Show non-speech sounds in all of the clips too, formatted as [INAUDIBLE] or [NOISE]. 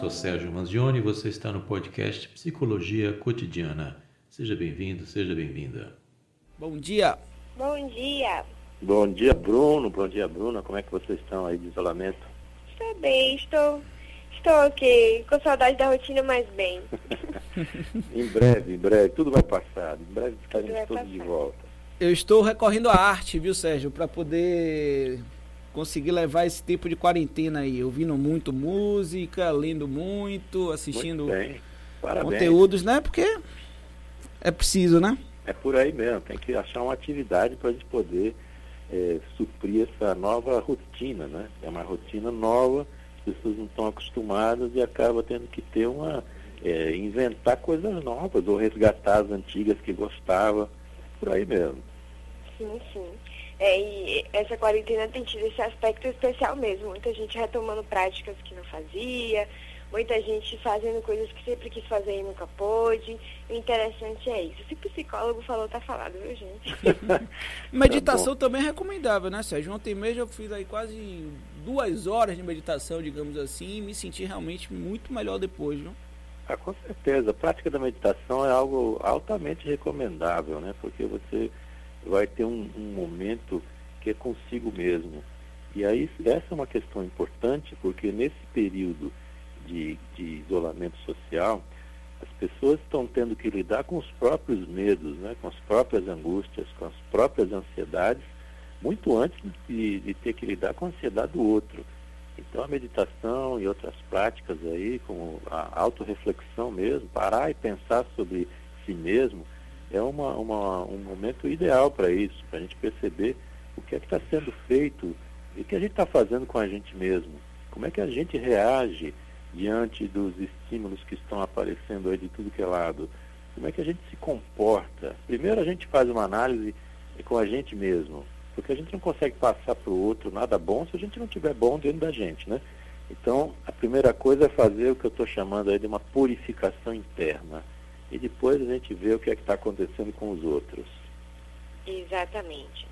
sou Sérgio Manzioni e você está no podcast Psicologia Cotidiana. Seja bem-vindo, seja bem-vinda. Bom dia. Bom dia. Bom dia, Bruno. Bom dia, Bruna. Como é que vocês estão aí de isolamento? Estou bem, estou, estou ok. Com saudade da rotina, mas bem. [LAUGHS] em breve, em breve. Tudo vai passar. Em breve estaremos todos de volta. Eu estou recorrendo à arte, viu, Sérgio, para poder conseguir levar esse tempo de quarentena aí, ouvindo muito música, lendo muito, assistindo muito conteúdos, né? Porque é preciso, né? É por aí mesmo, tem que achar uma atividade para a gente poder é, suprir essa nova rotina, né? É uma rotina nova, as pessoas não estão acostumadas e acaba tendo que ter uma. É, inventar coisas novas ou resgatar as antigas que gostava, por aí mesmo. Sim, sim. É, e essa quarentena tem tido esse aspecto especial mesmo. Muita gente retomando práticas que não fazia, muita gente fazendo coisas que sempre quis fazer e nunca pôde. O interessante é isso. Se o psicólogo falou, tá falado, viu, gente? [LAUGHS] meditação tá também é recomendável, né, Sérgio? Ontem mesmo eu fiz aí quase duas horas de meditação, digamos assim, e me senti realmente muito melhor depois, viu? Ah, com certeza. A prática da meditação é algo altamente recomendável, né? Porque você vai ter um, um momento que é consigo mesmo. E aí essa é uma questão importante, porque nesse período de, de isolamento social, as pessoas estão tendo que lidar com os próprios medos, né, com as próprias angústias, com as próprias ansiedades, muito antes de, de ter que lidar com a ansiedade do outro. Então a meditação e outras práticas aí, como a autorreflexão mesmo, parar e pensar sobre si mesmo, é uma, uma, um momento ideal para isso, para a gente perceber o que é que está sendo feito e o que a gente está fazendo com a gente mesmo. Como é que a gente reage diante dos estímulos que estão aparecendo aí de tudo que é lado? Como é que a gente se comporta? Primeiro a gente faz uma análise com a gente mesmo, porque a gente não consegue passar para o outro nada bom se a gente não tiver bom dentro da gente, né? Então, a primeira coisa é fazer o que eu estou chamando aí de uma purificação interna e depois a gente vê o que é que está acontecendo com os outros. Exatamente.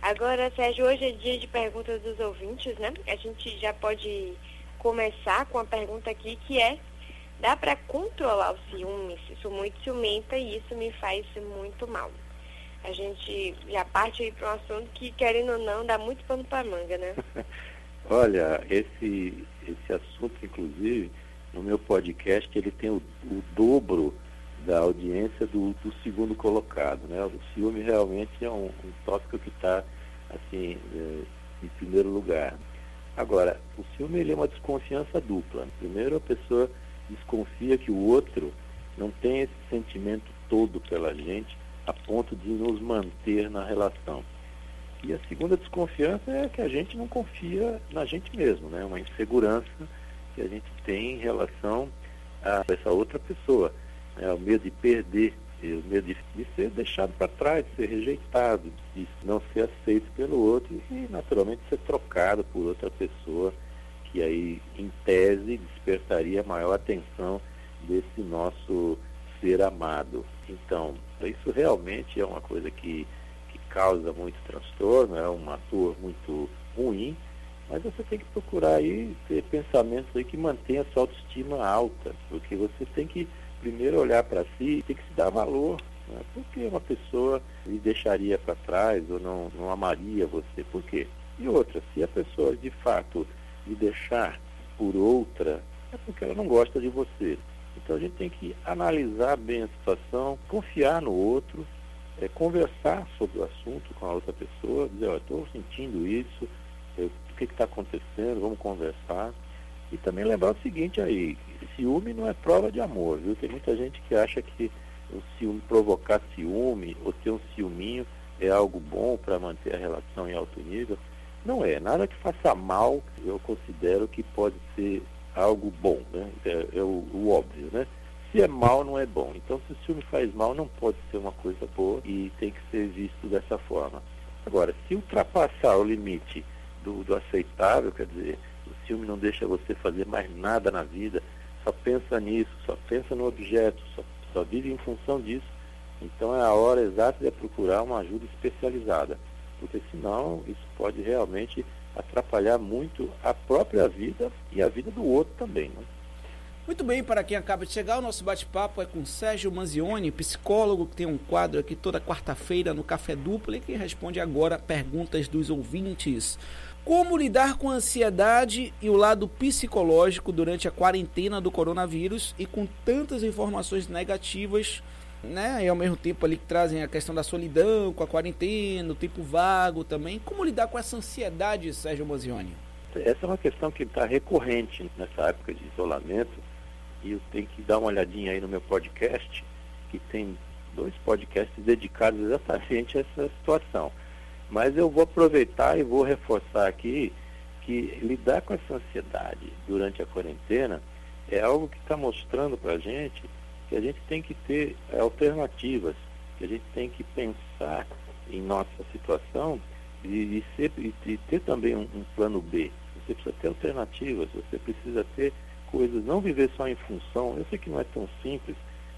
Agora, Sérgio, hoje é dia de perguntas dos ouvintes, né? A gente já pode começar com a pergunta aqui que é dá para controlar o ciúme? Sou muito ciumenta e isso me faz muito mal. A gente já parte aí para um assunto que, querendo ou não, dá muito pano para manga, né? [LAUGHS] Olha, esse, esse assunto, inclusive, no meu podcast, ele tem o, o dobro da audiência do, do, segundo colocado. Né? O ciúme realmente é um, um tópico que está assim, é, em primeiro lugar. Agora, o ciúme ele é uma desconfiança dupla. Primeiro, a pessoa desconfia que o outro não tem esse sentimento todo pela gente a ponto de nos manter na relação. E a segunda desconfiança é que a gente não confia na gente mesmo, né? uma insegurança que a gente tem em relação a essa outra pessoa é, o medo de perder, o medo de, de ser deixado para trás, de ser rejeitado, de não ser aceito pelo outro e, naturalmente, ser trocado por outra pessoa que aí, em tese, despertaria maior atenção desse nosso ser amado. Então, isso realmente é uma coisa que, que causa muito transtorno, é uma dor muito ruim, mas você tem que procurar aí ter pensamentos aí que mantenham a sua autoestima alta, porque você tem que primeiro olhar para si tem que se dar valor. Né? Por que uma pessoa lhe deixaria para trás ou não, não amaria você? Por quê? E outra, se a pessoa de fato lhe deixar por outra, é porque ela não gosta de você. Então a gente tem que analisar bem a situação, confiar no outro, é, conversar sobre o assunto com a outra pessoa, dizer, olha, estou sentindo isso, o que está acontecendo, vamos conversar. E também lembrar o seguinte aí, ciúme não é prova de amor, viu? Tem muita gente que acha que o ciúme, provocar ciúme ou ter um ciúminho é algo bom para manter a relação em alto nível. Não é. Nada que faça mal, eu considero que pode ser algo bom, né? É, é o, o, óbvio, né? Se é mal, não é bom. Então, se o ciúme faz mal, não pode ser uma coisa boa e tem que ser visto dessa forma. Agora, se ultrapassar o limite do, do aceitável, quer dizer, ciúme não deixa você fazer mais nada na vida, só pensa nisso, só pensa no objeto, só, só vive em função disso. Então é a hora exata de procurar uma ajuda especializada, porque senão isso pode realmente atrapalhar muito a própria vida e a vida do outro também. Né? Muito bem, para quem acaba de chegar, o nosso bate-papo é com Sérgio Manzioni, psicólogo, que tem um quadro aqui toda quarta-feira no Café Dupla e que responde agora perguntas dos ouvintes. Como lidar com a ansiedade e o lado psicológico durante a quarentena do coronavírus e com tantas informações negativas, né? E ao mesmo tempo ali que trazem a questão da solidão com a quarentena, o tempo vago também. Como lidar com essa ansiedade, Sérgio Manzioni? Essa é uma questão que está recorrente nessa época de isolamento e eu tenho que dar uma olhadinha aí no meu podcast, que tem dois podcasts dedicados exatamente a essa situação. Mas eu vou aproveitar e vou reforçar aqui que lidar com essa ansiedade durante a quarentena é algo que está mostrando para a gente que a gente tem que ter alternativas, que a gente tem que pensar em nossa situação e, e, ser, e, ter também um, um plano B. Você precisa ter alternativas, você precisa ter coisas, não viver só em função, eu sei que não é tão simples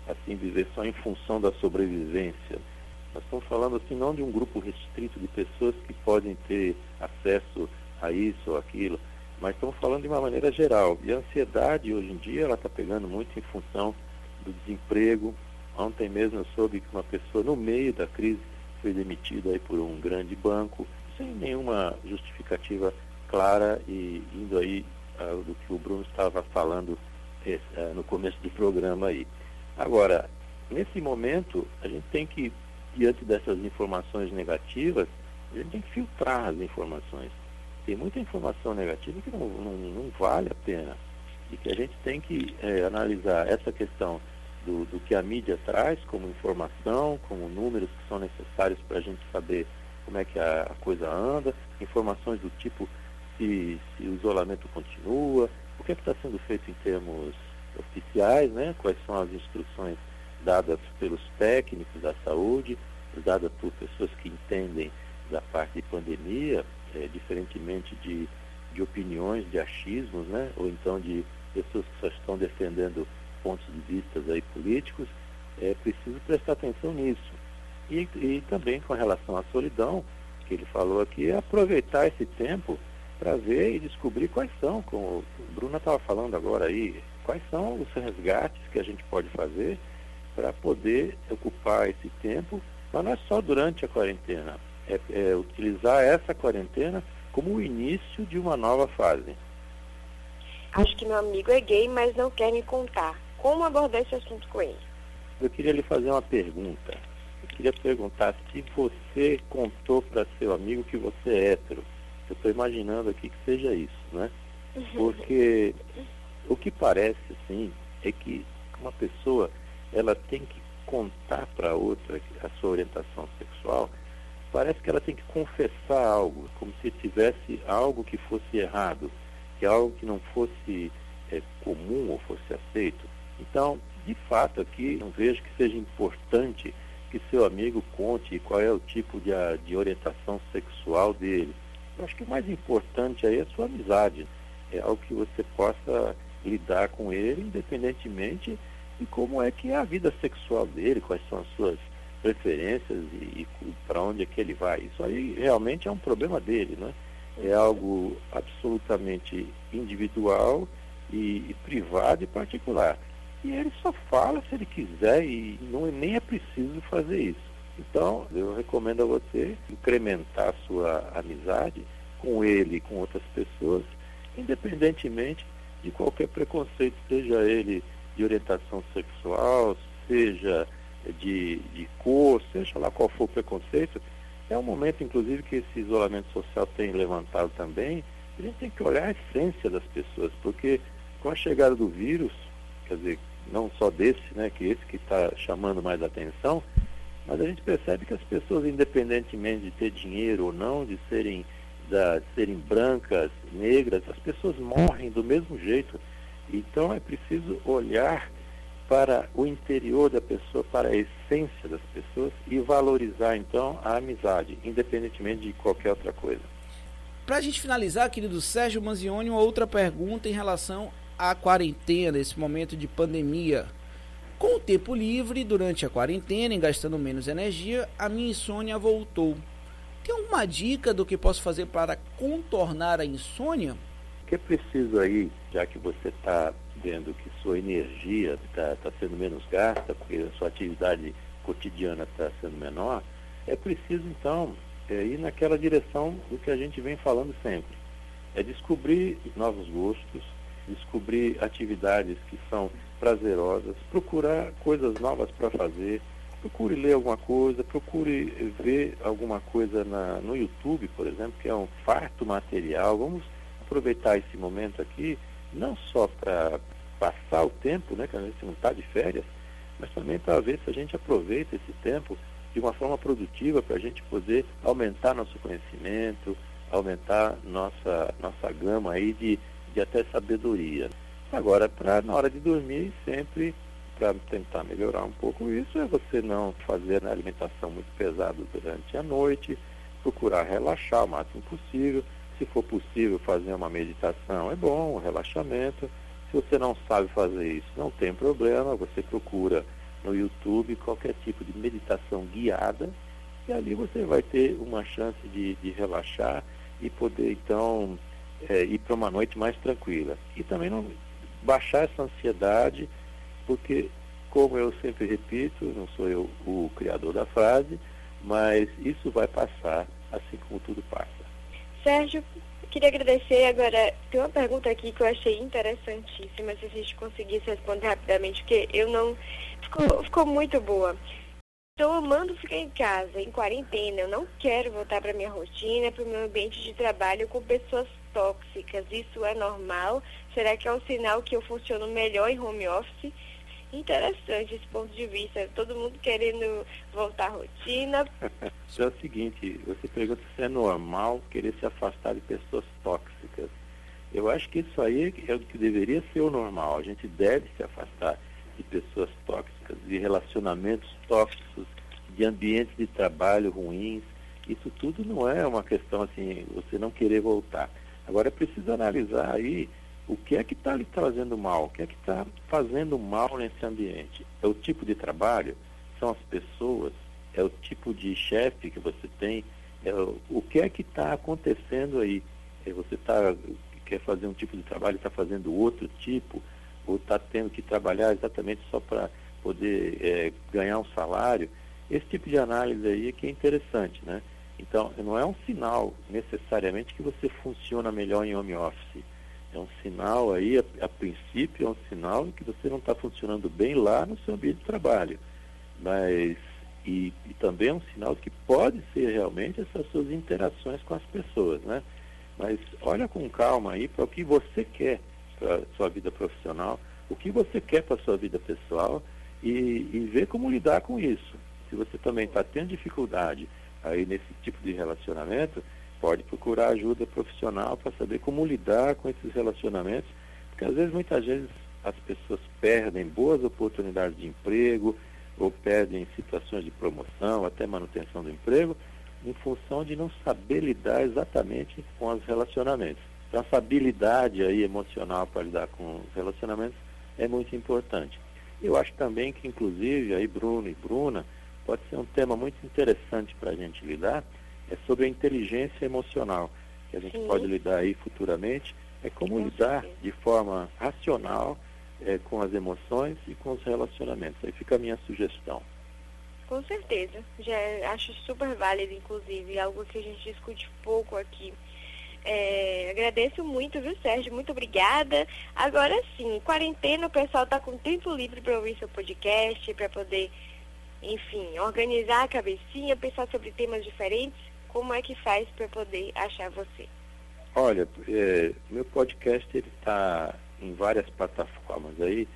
assim viver só em função da sobrevivência. Nós estamos falando assim não de um grupo restrito de pessoas que podem ter acesso a isso ou aquilo, mas estamos falando de uma maneira geral. E a ansiedade hoje em dia ela está pegando muito em função do desemprego. Ontem mesmo eu soube que uma pessoa no meio da crise foi demitida aí por um grande banco, sem nenhuma justificativa clara e indo aí uh, do que o Bruno estava falando uh, no começo do programa aí. Agora, nesse momento, a gente tem que, diante dessas informações negativas, a gente tem que filtrar as informações. Tem muita informação negativa que não, não, não vale a pena. E que a gente tem que é, analisar essa questão do, do, que a mídia traz como informação, como números que são necessários para a gente saber como é que a, a coisa anda, informações do tipo se, se o isolamento continua, o que é está sendo feito em termos oficiais, né? quais são as instruções dadas pelos técnicos da saúde, dadas por pessoas que entendem da parte de pandemia, é, diferentemente de, de opiniões, de achismos, né? ou então de pessoas que só estão defendendo pontos de vista aí políticos, é preciso prestar atenção nisso. E, e também com relação à solidão, que ele falou aqui, é aproveitar esse tempo para ver e descobrir quais são, como o Bruna estava falando agora aí, quais são os resgates que a gente pode fazer para poder ocupar esse tempo, mas não é só durante a quarentena, é, é utilizar essa quarentena como o início de uma nova fase. Acho que meu amigo é gay, mas não quer me contar. Como abordar esse assunto com ele? Eu queria lhe fazer uma pergunta. Eu queria perguntar se você contou para seu amigo que você é hétero. Eu estou imaginando aqui que seja isso, né? Uhum. Porque o que parece, assim, é que uma pessoa, ela tem que contar para outra a sua orientação sexual, parece que ela tem que confessar algo, como se tivesse algo que fosse errado, que algo que não fosse é, comum ou fosse aceito. Então, de fato, aqui não vejo que seja importante que seu amigo conte qual é o tipo de, de orientação sexual dele. Eu acho que o mais importante aí é a sua amizade. É algo que você possa lidar com ele, independentemente de como é que é a vida sexual dele, quais são as suas preferências e, e para onde é que ele vai. Isso aí realmente é um problema dele, né? É algo absolutamente individual e, e privado e particular. E ele só fala se ele quiser e não, nem é preciso fazer isso. Então, eu recomendo a você incrementar a sua amizade com ele e com outras pessoas, independentemente de qualquer preconceito, seja ele de orientação sexual, seja de, de cor, seja lá qual for o preconceito. É um momento, inclusive, que esse isolamento social tem levantado também. A gente tem que olhar a essência das pessoas, porque com a chegada do vírus, quer dizer, não só desse, né, que esse que está chamando mais atenção, mas a gente percebe que as pessoas, independentemente de ter dinheiro ou não, de serem, da, de serem brancas, negras, as pessoas morrem do mesmo jeito. Então é preciso olhar para o interior da pessoa, para a essência das pessoas e valorizar então a amizade, independentemente de qualquer outra coisa. Para a gente finalizar, querido Sérgio Manzioni, uma outra pergunta em relação à quarentena, esse momento de pandemia. Com o tempo livre, durante a quarentena e gastando menos energia, a minha insônia voltou. Tem alguma dica do que posso fazer para contornar a insônia? O que é preciso aí, já que você está vendo que sua energia está tá sendo menos gasta, porque a sua atividade cotidiana está sendo menor, é preciso então é, ir naquela direção do que a gente vem falando sempre. É descobrir novos gostos, descobrir atividades que são prazerosas, procurar coisas novas para fazer, procure ler alguma coisa, procure ver alguma coisa na, no YouTube, por exemplo, que é um farto material. Vamos aproveitar esse momento aqui, não só para passar o tempo, né, que a gente não está de férias, mas também para ver se a gente aproveita esse tempo de uma forma produtiva para a gente poder aumentar nosso conhecimento, aumentar nossa, nossa gama aí de, de até sabedoria. Agora, para na hora de dormir, sempre para tentar melhorar um pouco isso, é você não fazer a alimentação muito pesada durante a noite, procurar relaxar o máximo possível. Se for possível fazer uma meditação, é bom, um relaxamento. Se você não sabe fazer isso, não tem problema, você procura no YouTube qualquer tipo de meditação guiada e ali você vai ter uma chance de, de relaxar e poder então é, ir para uma noite mais tranquila. E também não baixar essa ansiedade, porque, como eu sempre repito, não sou eu o criador da frase, mas isso vai passar, assim como tudo passa. Sérgio, queria agradecer. Agora, tem uma pergunta aqui que eu achei interessantíssima, se a gente conseguisse responder rapidamente, porque eu não ficou, ficou muito boa. Estou amando ficar em casa, em quarentena. Eu não quero voltar para minha rotina, para o meu ambiente de trabalho com pessoas tóxicas. Isso é normal? Será que é um sinal que eu funciono melhor em home office? Interessante esse ponto de vista. Todo mundo querendo voltar à rotina. [LAUGHS] é o seguinte, você pergunta se é normal querer se afastar de pessoas tóxicas. Eu acho que isso aí é o que deveria ser o normal. A gente deve se afastar de pessoas tóxicas, de relacionamentos tóxicos, de ambientes de trabalho ruins. Isso tudo não é uma questão assim, você não querer voltar. Agora é preciso analisar aí o que é que está lhe trazendo mal, o que é que está fazendo mal nesse ambiente. É o tipo de trabalho, são as pessoas, é o tipo de chefe que você tem, é o, o que é que está acontecendo aí. É, você tá, quer fazer um tipo de trabalho, está fazendo outro tipo, ou está tendo que trabalhar exatamente só para poder é, ganhar um salário, esse tipo de análise aí é que é interessante, né? Então, não é um sinal necessariamente que você funciona melhor em home office. É um sinal aí, a, a princípio, é um sinal que você não está funcionando bem lá no seu ambiente de trabalho. Mas, e, e também é um sinal que pode ser realmente essas suas interações com as pessoas, né? Mas olha com calma aí para o que você quer para sua vida profissional, o que você quer para sua vida pessoal e, e ver como lidar com isso. Se você também está tendo dificuldade aí nesse tipo de relacionamento, pode procurar ajuda profissional para saber como lidar com esses relacionamentos, porque às vezes, muitas vezes, as pessoas perdem boas oportunidades de emprego ou perdem situações de promoção, até manutenção do emprego, em função de não saber lidar exatamente com os relacionamentos. Então, essa habilidade aí emocional para lidar com os relacionamentos é muito importante. Eu acho também que, inclusive, aí Bruno e Bruna, pode ser um tema muito interessante para a gente lidar, é sobre a inteligência emocional, que a gente Sim. pode lidar aí futuramente, é como com lidar certeza. de forma racional é, com as emoções e com os relacionamentos. Aí fica a minha sugestão. Com certeza. Já acho super válido, inclusive, algo que a gente discute pouco aqui é, agradeço muito, viu, Sérgio? Muito obrigada. Agora sim, quarentena, o pessoal está com tempo livre para ouvir seu podcast, para poder, enfim, organizar a cabecinha, pensar sobre temas diferentes. Como é que faz para poder achar você? Olha, é, meu podcast ele está em várias plataformas aí,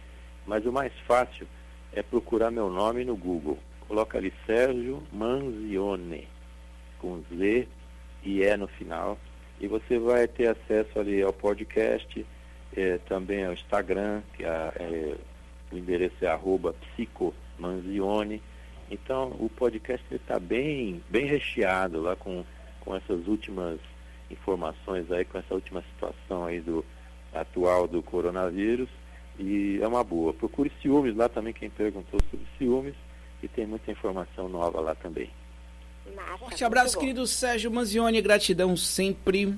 mas o mais fácil é procurar meu nome no Google. Coloca ali Sérgio Manzione, com Z e E no final e você vai ter acesso ali ao podcast, é, também ao Instagram, que é, o endereço é arroba psicomanzione. Então o podcast está bem, bem recheado lá com, com essas últimas informações aí, com essa última situação aí do atual do coronavírus. E é uma boa. Procure ciúmes lá também, quem perguntou sobre ciúmes, e tem muita informação nova lá também. Massa, Forte abraço, querido Sérgio Manzioni. Gratidão sempre.